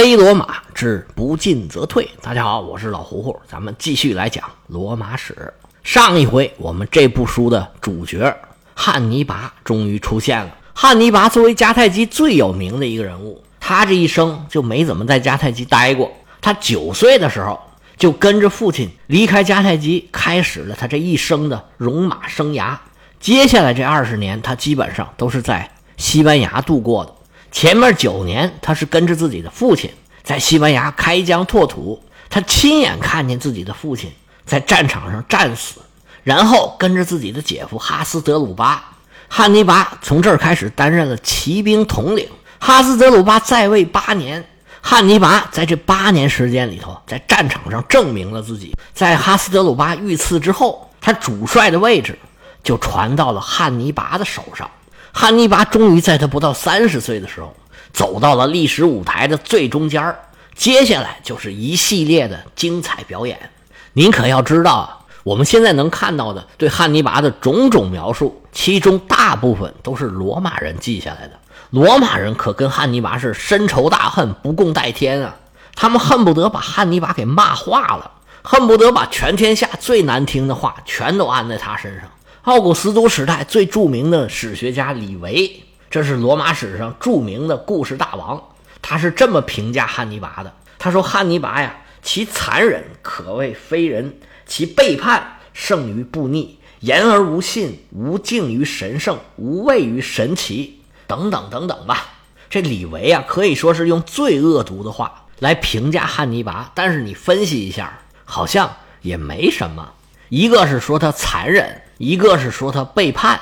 黑罗马之不进则退。大家好，我是老胡胡，咱们继续来讲罗马史。上一回我们这部书的主角汉尼拔终于出现了。汉尼拔作为迦太基最有名的一个人物，他这一生就没怎么在迦太基待过。他九岁的时候就跟着父亲离开迦太基，开始了他这一生的戎马生涯。接下来这二十年，他基本上都是在西班牙度过的。前面九年，他是跟着自己的父亲在西班牙开疆拓土，他亲眼看见自己的父亲在战场上战死，然后跟着自己的姐夫哈斯德鲁巴、汉尼拔从这儿开始担任了骑兵统领。哈斯德鲁巴在位八年，汉尼拔在这八年时间里头，在战场上证明了自己。在哈斯德鲁巴遇刺之后，他主帅的位置就传到了汉尼拔的手上。汉尼拔终于在他不到三十岁的时候，走到了历史舞台的最中间接下来就是一系列的精彩表演。您可要知道，我们现在能看到的对汉尼拔的种种描述，其中大部分都是罗马人记下来的。罗马人可跟汉尼拔是深仇大恨、不共戴天啊！他们恨不得把汉尼拔给骂化了，恨不得把全天下最难听的话全都安在他身上。奥古斯都时代最著名的史学家李维，这是罗马史上著名的故事大王。他是这么评价汉尼拔的：他说，汉尼拔呀，其残忍可谓非人，其背叛胜于不逆，言而无信，无敬于神圣，无畏于神奇，等等等等吧。这李维啊，可以说是用最恶毒的话来评价汉尼拔。但是你分析一下，好像也没什么。一个是说他残忍。一个是说他背叛，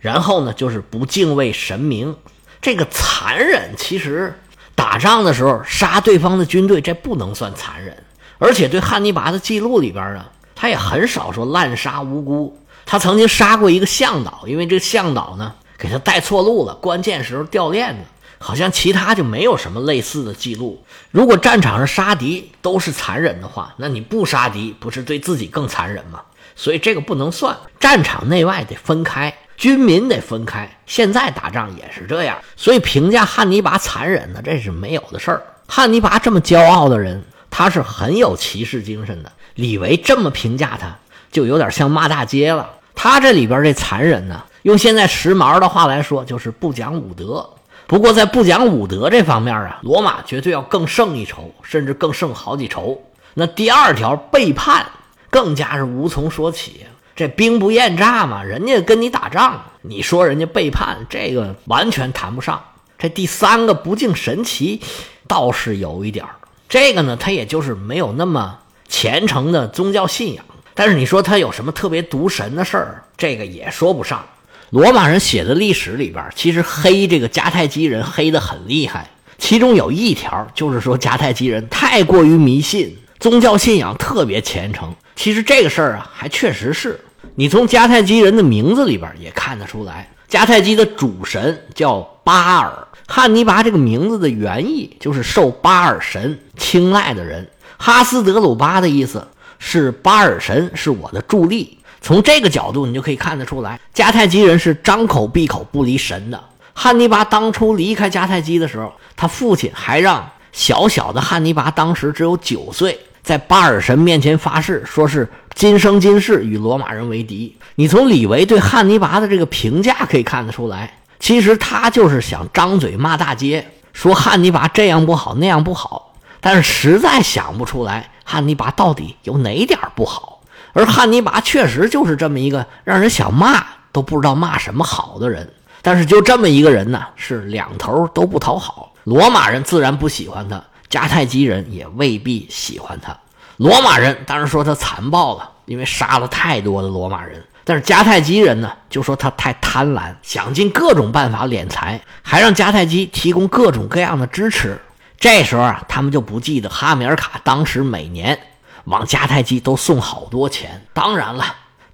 然后呢就是不敬畏神明。这个残忍，其实打仗的时候杀对方的军队，这不能算残忍。而且对汉尼拔的记录里边啊，他也很少说滥杀无辜。他曾经杀过一个向导，因为这个向导呢给他带错路了，关键时候掉链子。好像其他就没有什么类似的记录。如果战场上杀敌都是残忍的话，那你不杀敌不是对自己更残忍吗？所以这个不能算，战场内外得分开，军民得分开。现在打仗也是这样，所以评价汉尼拔残忍呢，这是没有的事儿。汉尼拔这么骄傲的人，他是很有骑士精神的。李维这么评价他，就有点像骂大街了。他这里边这残忍呢，用现在时髦的话来说，就是不讲武德。不过在不讲武德这方面啊，罗马绝对要更胜一筹，甚至更胜好几筹。那第二条背叛。更加是无从说起，这兵不厌诈嘛，人家跟你打仗，你说人家背叛，这个完全谈不上。这第三个不敬神奇，倒是有一点儿。这个呢，他也就是没有那么虔诚的宗教信仰。但是你说他有什么特别毒神的事儿，这个也说不上。罗马人写的历史里边，其实黑这个迦太基人黑的很厉害。其中有一条就是说，迦太基人太过于迷信。宗教信仰特别虔诚，其实这个事儿啊，还确实是你从迦太基人的名字里边也看得出来。迦太基的主神叫巴尔，汉尼拔这个名字的原意就是受巴尔神青睐的人。哈斯德鲁巴的意思是巴尔神是我的助力。从这个角度，你就可以看得出来，迦太基人是张口闭口不离神的。汉尼拔当初离开迦太基的时候，他父亲还让小小的汉尼拔当时只有九岁。在巴尔神面前发誓，说是今生今世与罗马人为敌。你从李维对汉尼拔的这个评价可以看得出来，其实他就是想张嘴骂大街，说汉尼拔这样不好那样不好，但是实在想不出来汉尼拔到底有哪点不好。而汉尼拔确实就是这么一个让人想骂都不知道骂什么好的人。但是就这么一个人呢，是两头都不讨好。罗马人自然不喜欢他。迦太基人也未必喜欢他，罗马人当然说他残暴了，因为杀了太多的罗马人。但是迦太基人呢，就说他太贪婪，想尽各种办法敛财，还让迦太基提供各种各样的支持。这时候啊，他们就不记得哈米尔卡当时每年往迦太基都送好多钱。当然了，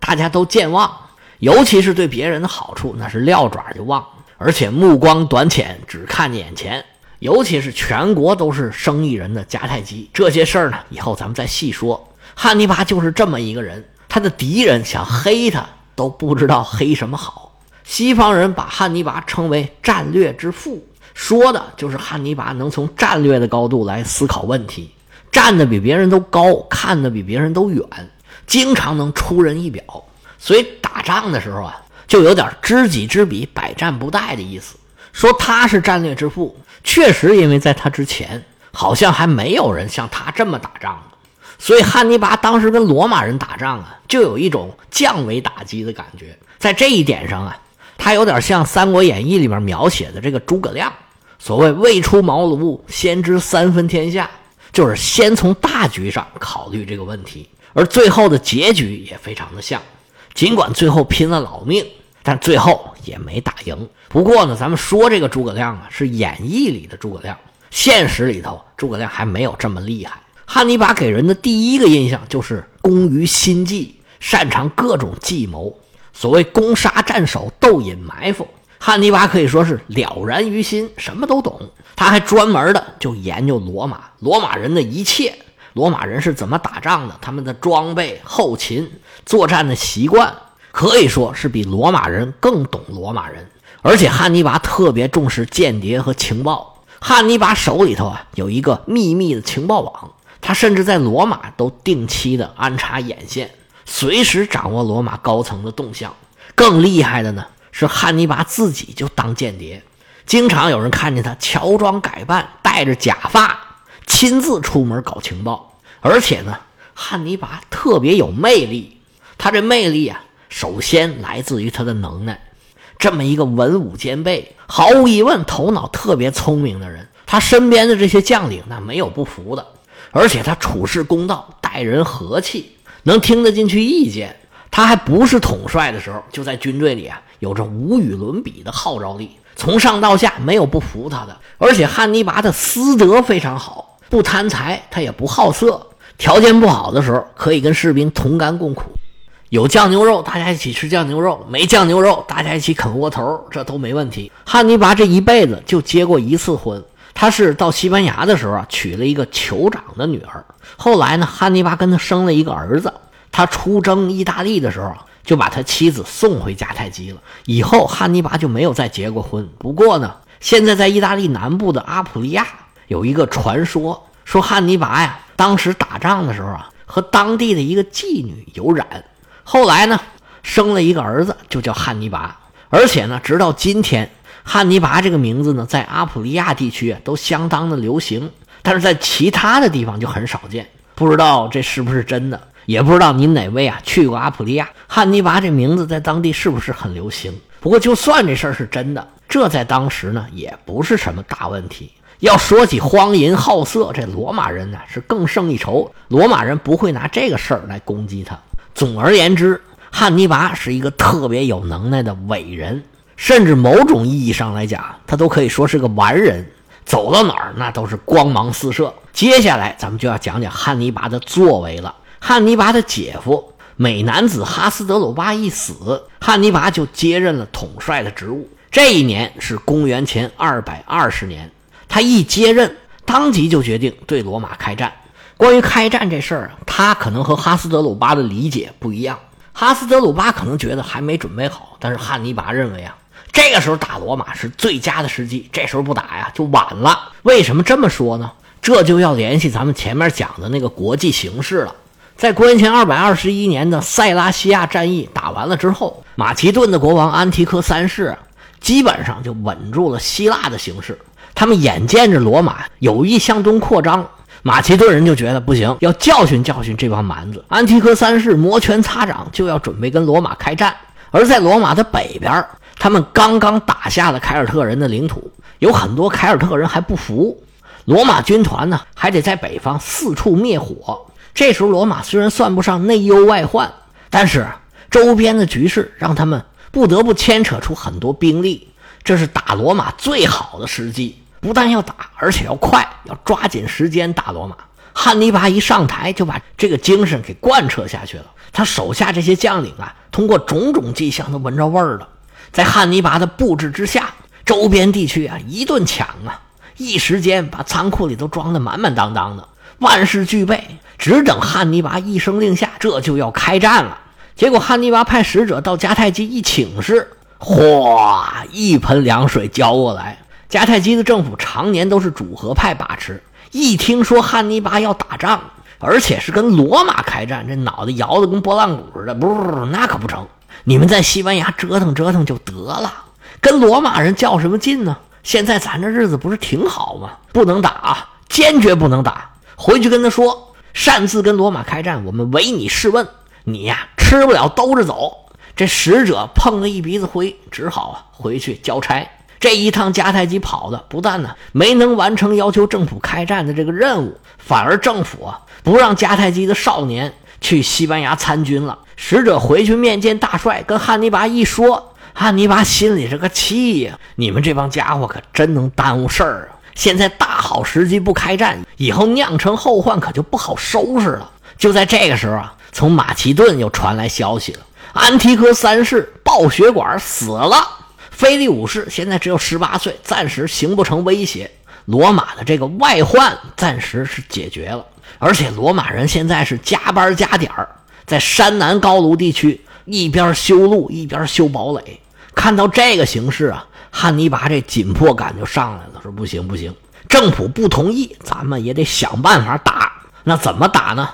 大家都健忘，尤其是对别人的好处，那是撂爪就忘，而且目光短浅，只看见眼前。尤其是全国都是生意人的迦太基，这些事儿呢，以后咱们再细说。汉尼拔就是这么一个人，他的敌人想黑他都不知道黑什么好。西方人把汉尼拔称为战略之父，说的就是汉尼拔能从战略的高度来思考问题，站得比别人都高，看得比别人都远，经常能出人意表。所以打仗的时候啊，就有点知己知彼，百战不殆的意思。说他是战略之父，确实，因为在他之前，好像还没有人像他这么打仗。所以汉尼拔当时跟罗马人打仗啊，就有一种降维打击的感觉。在这一点上啊，他有点像《三国演义》里面描写的这个诸葛亮。所谓未出茅庐先知三分天下，就是先从大局上考虑这个问题，而最后的结局也非常的像。尽管最后拼了老命，但最后也没打赢。不过呢，咱们说这个诸葛亮啊，是演义里的诸葛亮，现实里头诸葛亮还没有这么厉害。汉尼拔给人的第一个印象就是工于心计，擅长各种计谋。所谓攻杀战守、斗隐埋伏。汉尼拔可以说是了然于心，什么都懂。他还专门的就研究罗马，罗马人的一切，罗马人是怎么打仗的，他们的装备、后勤、作战的习惯，可以说是比罗马人更懂罗马人。而且汉尼拔特别重视间谍和情报，汉尼拔手里头啊有一个秘密的情报网，他甚至在罗马都定期的安插眼线，随时掌握罗马高层的动向。更厉害的呢。是汉尼拔自己就当间谍，经常有人看见他乔装改扮，戴着假发，亲自出门搞情报。而且呢，汉尼拔特别有魅力。他这魅力啊，首先来自于他的能耐。这么一个文武兼备，毫无疑问头脑特别聪明的人，他身边的这些将领那没有不服的。而且他处事公道，待人和气，能听得进去意见。他还不是统帅的时候，就在军队里啊。有着无与伦比的号召力，从上到下没有不服他的。而且汉尼拔的私德非常好，不贪财，他也不好色。条件不好的时候，可以跟士兵同甘共苦。有酱牛肉，大家一起吃酱牛肉；没酱牛肉，大家一起啃窝头，这都没问题。汉尼拔这一辈子就结过一次婚，他是到西班牙的时候啊，娶了一个酋长的女儿。后来呢，汉尼拔跟他生了一个儿子。他出征意大利的时候。就把他妻子送回迦太基了。以后汉尼拔就没有再结过婚。不过呢，现在在意大利南部的阿普利亚有一个传说，说汉尼拔呀，当时打仗的时候啊，和当地的一个妓女有染，后来呢，生了一个儿子，就叫汉尼拔。而且呢，直到今天，汉尼拔这个名字呢，在阿普利亚地区都相当的流行，但是在其他的地方就很少见。不知道这是不是真的？也不知道您哪位啊去过阿普利亚？汉尼拔这名字在当地是不是很流行？不过就算这事儿是真的，这在当时呢也不是什么大问题。要说起荒淫好色，这罗马人呢是更胜一筹，罗马人不会拿这个事儿来攻击他。总而言之，汉尼拔是一个特别有能耐的伟人，甚至某种意义上来讲，他都可以说是个完人，走到哪儿那都是光芒四射。接下来咱们就要讲讲汉尼拔的作为了。汉尼拔的姐夫美男子哈斯德鲁巴一死，汉尼拔就接任了统帅的职务。这一年是公元前二百二十年，他一接任，当即就决定对罗马开战。关于开战这事儿，他可能和哈斯德鲁巴的理解不一样。哈斯德鲁巴可能觉得还没准备好，但是汉尼拔认为啊，这个时候打罗马是最佳的时机，这时候不打呀就晚了。为什么这么说呢？这就要联系咱们前面讲的那个国际形势了。在公元前二百二十一年的塞拉西亚战役打完了之后，马其顿的国王安提柯三世基本上就稳住了希腊的形势。他们眼见着罗马有意向东扩张，马其顿人就觉得不行，要教训教训这帮蛮子。安提柯三世摩拳擦掌，就要准备跟罗马开战。而在罗马的北边，他们刚刚打下了凯尔特人的领土，有很多凯尔特人还不服。罗马军团呢，还得在北方四处灭火。这时候，罗马虽然算不上内忧外患，但是周边的局势让他们不得不牵扯出很多兵力。这是打罗马最好的时机，不但要打，而且要快，要抓紧时间打罗马。汉尼拔一上台就把这个精神给贯彻下去了。他手下这些将领啊，通过种种迹象都闻着味儿了。在汉尼拔的布置之下，周边地区啊一顿抢啊，一时间把仓库里都装得满满当当的，万事俱备。只等汉尼拔一声令下，这就要开战了。结果汉尼拔派使者到迦太基一请示，哗，一盆凉水浇过来。迦太基的政府常年都是主和派把持，一听说汉尼拔要打仗，而且是跟罗马开战，这脑袋摇得跟拨浪鼓似的，不，那可不成。你们在西班牙折腾折腾就得了，跟罗马人较什么劲呢？现在咱这日子不是挺好吗？不能打啊，坚决不能打。回去跟他说，擅自跟罗马开战，我们唯你是问。你呀，吃不了兜着走。这使者碰了一鼻子灰，只好啊回去交差。这一趟迦太基跑的不但呢没能完成要求政府开战的这个任务，反而政府啊不让迦太基的少年去西班牙参军了。使者回去面见大帅，跟汉尼拔一说，汉尼拔心里这个气呀！你们这帮家伙可真能耽误事儿啊！现在大好时机不开战，以后酿成后患可就不好收拾了。就在这个时候啊，从马其顿又传来消息了：安提柯三世爆血管死了。菲利五世现在只有十八岁，暂时形不成威胁。罗马的这个外患暂时是解决了，而且罗马人现在是加班加点儿，在山南高卢地区一边修路一边修堡垒。看到这个形势啊，汉尼拔这紧迫感就上来了，说不行不行，政府不同意，咱们也得想办法打。那怎么打呢？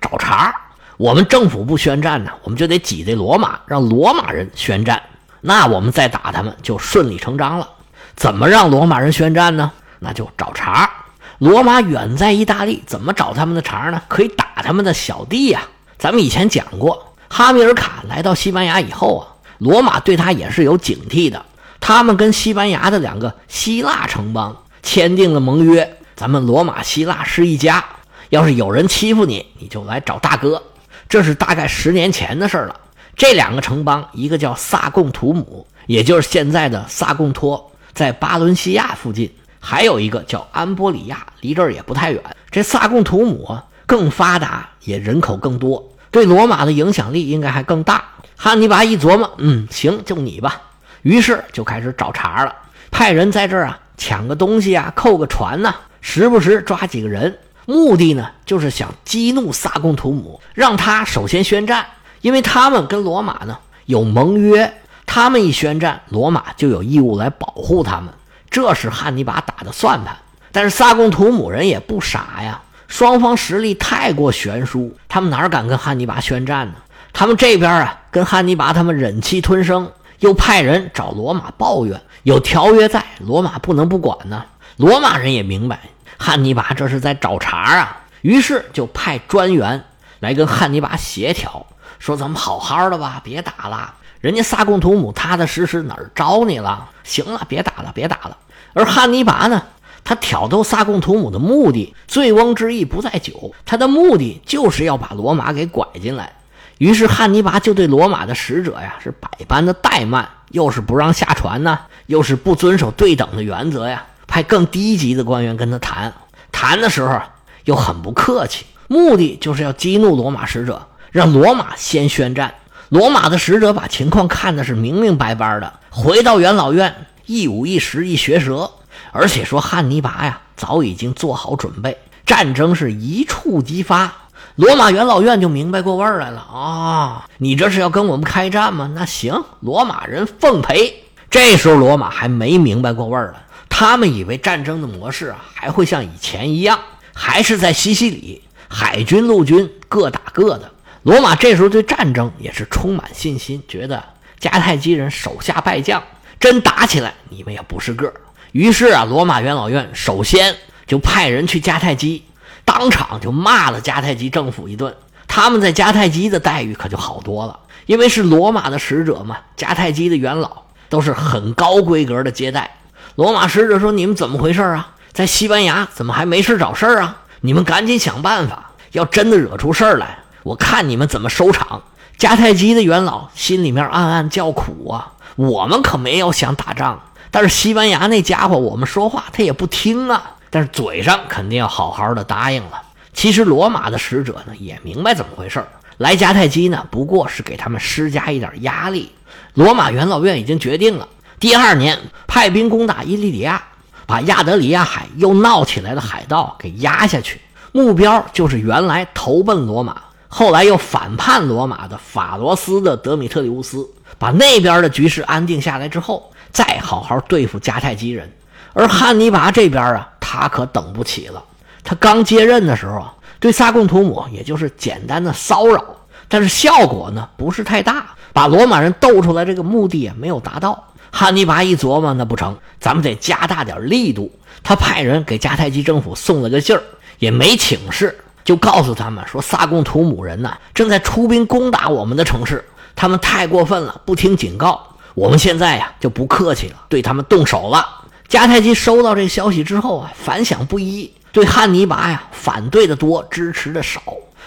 找茬我们政府不宣战呢，我们就得挤兑罗马，让罗马人宣战。那我们再打他们就顺理成章了。怎么让罗马人宣战呢？那就找茬。罗马远在意大利，怎么找他们的茬呢？可以打他们的小弟呀。咱们以前讲过，哈米尔卡来到西班牙以后啊，罗马对他也是有警惕的。他们跟西班牙的两个希腊城邦签订了盟约，咱们罗马希腊是一家。要是有人欺负你，你就来找大哥。这是大概十年前的事了。这两个城邦，一个叫萨贡图姆，也就是现在的萨贡托，在巴伦西亚附近；还有一个叫安波里亚，离这儿也不太远。这萨贡图姆啊，更发达，也人口更多，对罗马的影响力应该还更大。汉尼拔一琢磨，嗯，行，就你吧。于是就开始找茬了，派人在这儿啊抢个东西啊，扣个船呐，时不时抓几个人，目的呢就是想激怒萨贡图姆，让他首先宣战。因为他们跟罗马呢有盟约，他们一宣战，罗马就有义务来保护他们，这是汉尼拔打的算盘。但是萨贡图姆人也不傻呀，双方实力太过悬殊，他们哪敢跟汉尼拔宣战呢？他们这边啊跟汉尼拔他们忍气吞声，又派人找罗马抱怨，有条约在，罗马不能不管呢。罗马人也明白汉尼拔这是在找茬啊，于是就派专员来跟汉尼拔协调。说咱们好好的吧，别打了。人家萨贡图姆踏踏实实哪儿招你了？行了，别打了，别打了。而汉尼拔呢，他挑逗萨贡图姆的目的，醉翁之意不在酒，他的目的就是要把罗马给拐进来。于是汉尼拔就对罗马的使者呀是百般的怠慢，又是不让下船呢，又是不遵守对等的原则呀，派更低级的官员跟他谈，谈的时候又很不客气，目的就是要激怒罗马使者。让罗马先宣战，罗马的使者把情况看的是明明白白的，回到元老院一五一十一学舌，而且说汉尼拔呀早已经做好准备，战争是一触即发。罗马元老院就明白过味儿来了啊，你这是要跟我们开战吗？那行，罗马人奉陪。这时候罗马还没明白过味儿来，他们以为战争的模式啊还会像以前一样，还是在西西里，海军陆军各打各的。罗马这时候对战争也是充满信心，觉得迦太基人手下败将，真打起来你们也不是个儿。于是啊，罗马元老院首先就派人去迦太基，当场就骂了迦太基政府一顿。他们在迦太基的待遇可就好多了，因为是罗马的使者嘛，迦太基的元老都是很高规格的接待。罗马使者说：“你们怎么回事啊？在西班牙怎么还没事找事啊？你们赶紧想办法，要真的惹出事儿来。”我看你们怎么收场？迦太基的元老心里面暗暗叫苦啊！我们可没有想打仗，但是西班牙那家伙，我们说话他也不听啊。但是嘴上肯定要好好的答应了。其实罗马的使者呢也明白怎么回事来迦太基呢不过是给他们施加一点压力。罗马元老院已经决定了，第二年派兵攻打伊利里亚，把亚德里亚海又闹起来的海盗给压下去，目标就是原来投奔罗马。后来又反叛罗马的法罗斯的德米特里乌斯，把那边的局势安定下来之后，再好好对付迦太基人。而汉尼拔这边啊，他可等不起了。他刚接任的时候啊，对萨贡图姆也就是简单的骚扰，但是效果呢不是太大，把罗马人斗出来这个目的也没有达到。汉尼拔一琢磨，那不成，咱们得加大点力度。他派人给迦太基政府送了个信儿，也没请示，就告诉他们说，萨贡图姆人呐正在出兵攻打我们的城市，他们太过分了，不听警告。我们现在呀就不客气了，对他们动手了。迦太基收到这消息之后啊，反响不一，对汉尼拔呀反对的多，支持的少，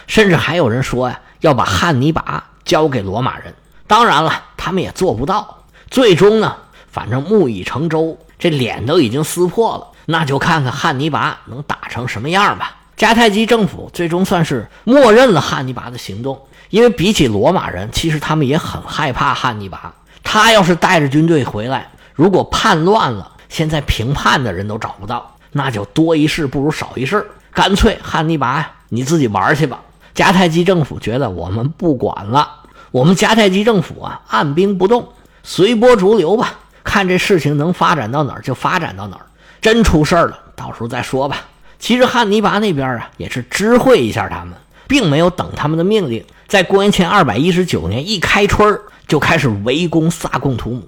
甚至还有人说呀要把汉尼拔交给罗马人。当然了，他们也做不到。最终呢，反正木已成舟，这脸都已经撕破了，那就看看汉尼拔能打成什么样吧。迦太基政府最终算是默认了汉尼拔的行动，因为比起罗马人，其实他们也很害怕汉尼拔。他要是带着军队回来，如果叛乱了，现在评判的人都找不到，那就多一事不如少一事，干脆汉尼拔，你自己玩去吧。迦太基政府觉得我们不管了，我们迦太基政府啊，按兵不动，随波逐流吧，看这事情能发展到哪儿就发展到哪儿。真出事儿了，到时候再说吧。其实汉尼拔那边啊，也是知会一下他们，并没有等他们的命令，在公元前二百一十九年一开春。就开始围攻萨贡图姆。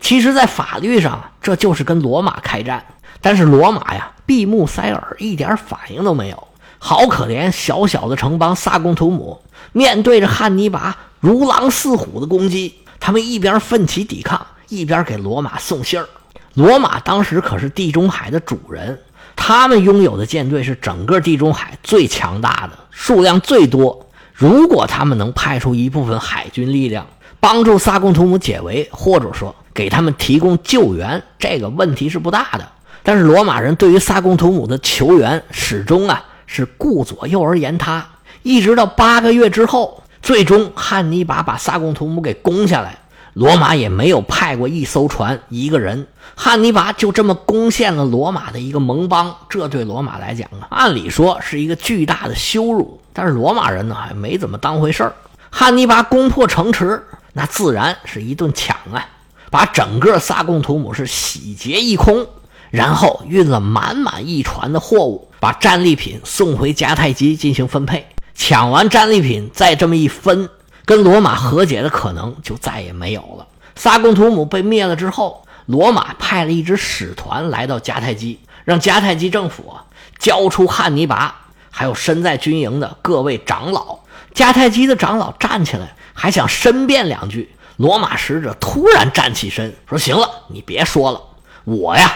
其实，在法律上，这就是跟罗马开战。但是罗马呀，闭目塞耳，一点反应都没有。好可怜，小小的城邦萨贡图姆，面对着汉尼拔如狼似虎的攻击，他们一边奋起抵抗，一边给罗马送信儿。罗马当时可是地中海的主人，他们拥有的舰队是整个地中海最强大的，数量最多。如果他们能派出一部分海军力量，帮助萨贡图姆解围，或者说给他们提供救援，这个问题是不大的。但是罗马人对于萨贡图姆的求援始终啊是顾左右而言他，一直到八个月之后，最终汉尼拔把萨贡图姆给攻下来，罗马也没有派过一艘船一个人，汉尼拔就这么攻陷了罗马的一个盟邦，这对罗马来讲啊，按理说是一个巨大的羞辱，但是罗马人呢还没怎么当回事儿。汉尼拔攻破城池。那自然是一顿抢啊，把整个萨贡图姆是洗劫一空，然后运了满满一船的货物，把战利品送回迦太基进行分配。抢完战利品，再这么一分，跟罗马和解的可能就再也没有了。萨贡图姆被灭了之后，罗马派了一支使团来到迦太基，让迦太基政府交出汉尼拔，还有身在军营的各位长老。迦太基的长老站起来。还想申辩两句，罗马使者突然站起身说：“行了，你别说了，我呀，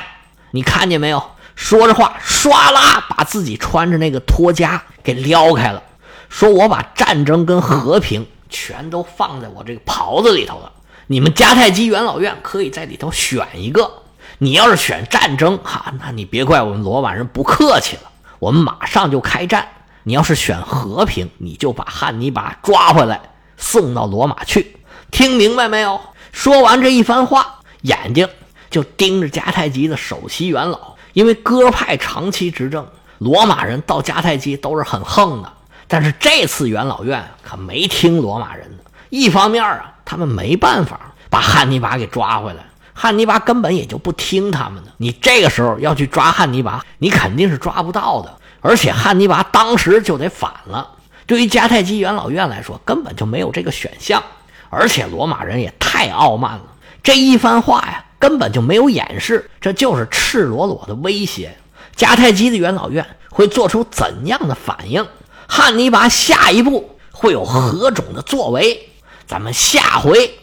你看见没有？”说着话，唰啦把自己穿着那个托夹给撩开了，说：“我把战争跟和平全都放在我这个袍子里头了。你们迦太基元老院可以在里头选一个。你要是选战争，哈，那你别怪我们罗马人不客气了，我们马上就开战。你要是选和平，你就把汉尼拔抓回来。”送到罗马去，听明白没有？说完这一番话，眼睛就盯着迦太基的首席元老，因为哥派长期执政，罗马人到迦太基都是很横的。但是这次元老院可没听罗马人的。一方面啊，他们没办法把汉尼拔给抓回来，汉尼拔根本也就不听他们的。你这个时候要去抓汉尼拔，你肯定是抓不到的。而且汉尼拔当时就得反了。对于迦太基元老院来说，根本就没有这个选项，而且罗马人也太傲慢了。这一番话呀，根本就没有掩饰，这就是赤裸裸的威胁。迦太基的元老院会做出怎样的反应？汉尼拔下一步会有何种的作为？咱们下回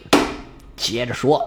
接着说。